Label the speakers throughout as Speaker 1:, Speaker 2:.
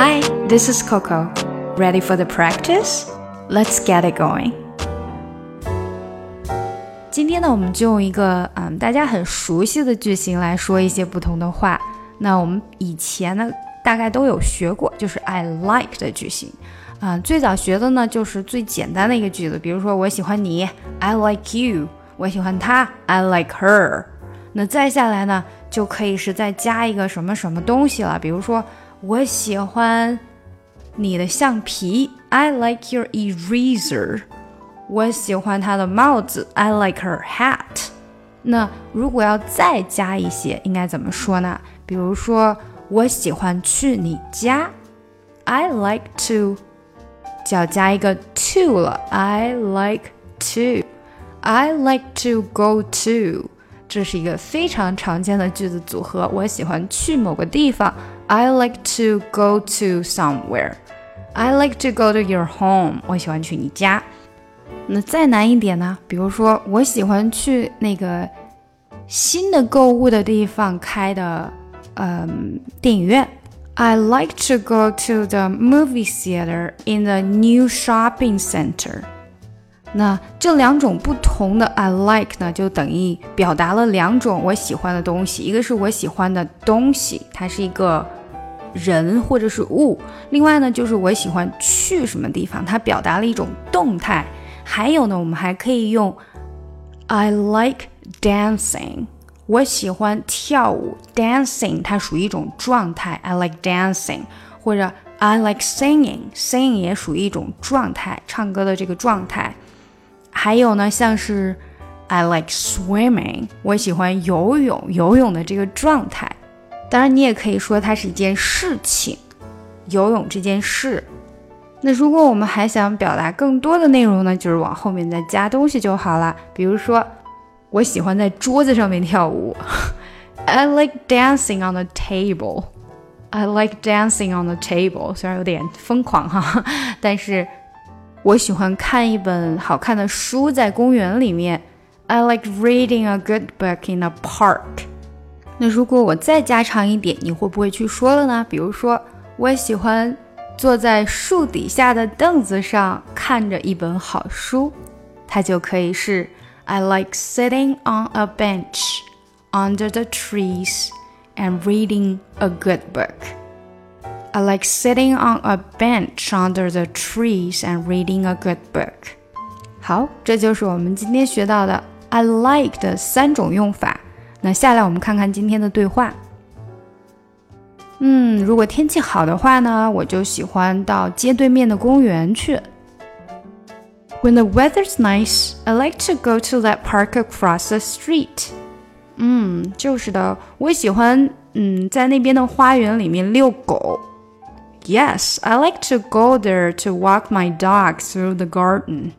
Speaker 1: Hi, this is Coco. Ready for the practice? Let's get it going. 今天呢，我们就用一个嗯大家很熟悉的句型来说一些不同的话。那我们以前呢，大概都有学过，就是 I like 的句型。啊，最早学的呢，就是最简单的一个句子，比如说我喜欢你，I like you；我喜欢他，I like her。那再下来呢，就可以是再加一个什么什么东西了，比如说我喜欢你的橡皮，I like your eraser。我喜欢她的帽子，I like her hat。那如果要再加一些，应该怎么说呢？比如说，我喜欢去你家，I like to，就要加一个 to 了，I like to，I like to go to，这是一个非常常见的句子组合。我喜欢去某个地方，I like to go to somewhere。I like to go to your home。我喜欢去你家。那再难一点呢？比如说，我喜欢去那个新的购物的地方开的，嗯，电影院。I like to go to the movie theater in the new shopping center。那这两种不同的 I like 呢，就等于表达了两种我喜欢的东西。一个是我喜欢的东西，它是一个人或者是物；另外呢，就是我喜欢去什么地方，它表达了一种动态。还有呢，我们还可以用 I like dancing，我喜欢跳舞。dancing 它属于一种状态，I like dancing，或者 I like singing，singing 也属于一种状态，唱歌的这个状态。还有呢，像是 I like swimming，我喜欢游泳，游泳的这个状态。当然，你也可以说它是一件事情，游泳这件事。那如果我们还想表达更多的内容呢，就是往后面再加东西就好了。比如说，我喜欢在桌子上面跳舞，I like dancing on the table。I like dancing on the table。虽然有点疯狂哈，但是我喜欢看一本好看的书在公园里面。I like reading a good book in a park。那如果我再加长一点，你会不会去说了呢？比如说，我喜欢。坐在树底下的凳子上看着一本好书，它就可以是 I like sitting on a bench under the trees and reading a good book. I like sitting on a bench under the trees and reading a good book. 好，这就是我们今天学到的 I like 的三种用法。那下来我们看看今天的对话。嗯，如果天气好的话呢，我就喜欢到街对面的公园去。When the weather's nice, I like to go to that park across the street. 嗯，就是的，我喜欢嗯在那边的花园里面遛狗。Yes, I like to go there to walk my dog through the garden.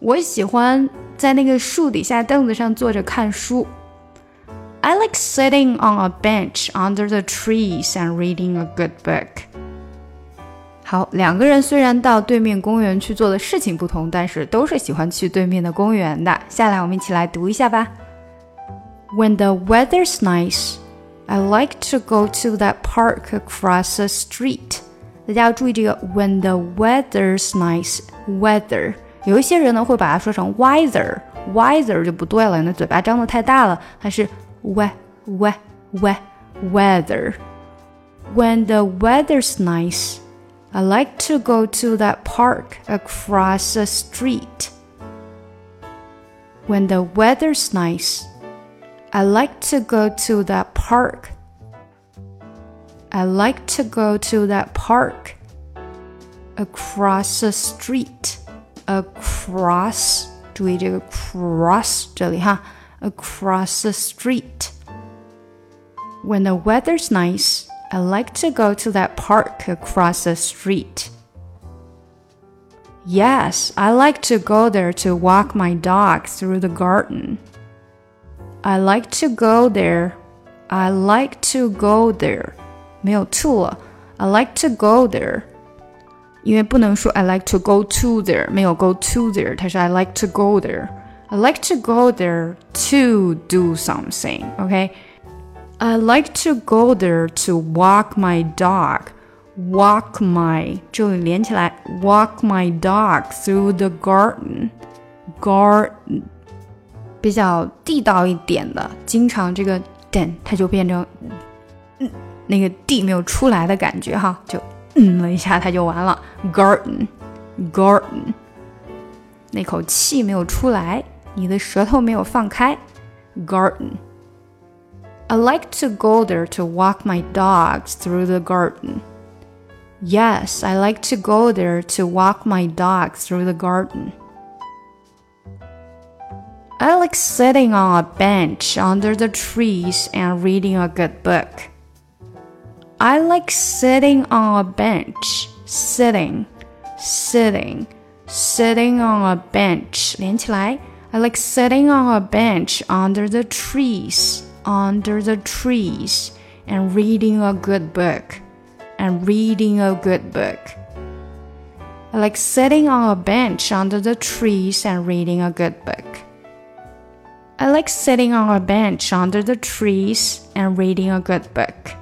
Speaker 1: 我喜欢在那个树底下凳子上坐着看书。I like sitting on a bench under the trees and reading a good book. 好，两个人虽然到对面公园去做的事情不同，但是都是喜欢去对面的公园的。下来我们一起来读一下吧。When the weather's nice, I like to go to that park across the street. 大家要注意这个 when the weather's nice weather，有一些人呢会把它说成 weather，weather 就不对了，那嘴巴张得太大了，它是 we we we weather. When the weather's nice, I like to go to that park across the street. When the weather's nice, I like to go to that park. I like to go to that park across the street. Across，注意这个 cross 这里哈。 across the street. When the weather's nice, I like to go to that park across the street. Yes, I like to go there to walk my dog through the garden. I like to go there. I like to go there. 没有 to 了 I like to go there. 因为不能说 I like to go to there，没有 go to there，它是 I like to go there。 I like to go there to do something. Okay. I like to go there to walk my dog. walk my 这里连起来，walk my dog through the garden。garden 比较地道一点的，经常这个 den 它就变成嗯那个 d 没有出来的感觉哈，就嗯了一下它就完了。garden garden 那口气没有出来， 你的舌头没有放开。garden I like to go there to walk my dogs through the garden. Yes, I like to go there to walk my dog through the garden. I like sitting on a bench under the trees and reading a good book. I like sitting on a bench, sitting, sitting, sitting on a bench. 连起来. I like sitting on a bench under the trees, under the trees, and reading a good book and reading a good book. I like sitting on a bench under the trees and reading a good book. I like sitting on a bench under the trees and reading a good book.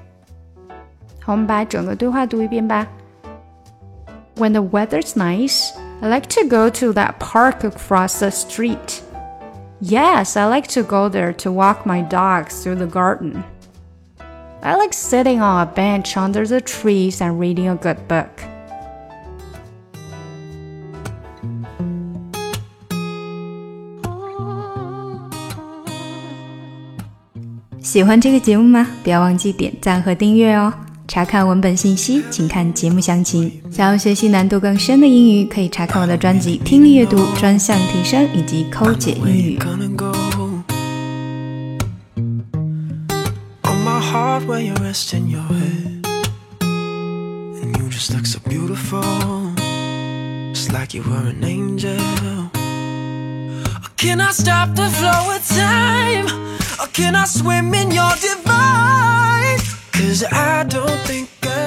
Speaker 1: When the weather's nice, I like to go to that park across the street. Yes, I like to go there to walk my dogs through the garden. I like sitting on a bench under the trees and reading a good book. 喜欢这个节目吗？不要忘记点赞和订阅哦！ 查看文本信息，请看节目详情。想要学习难度更深的英语，可以查看我的专辑《听力阅读专项提升》以及《抠解英语》。can I stop the flow of time? Or can I swim in your divine? Cause I don't think I'd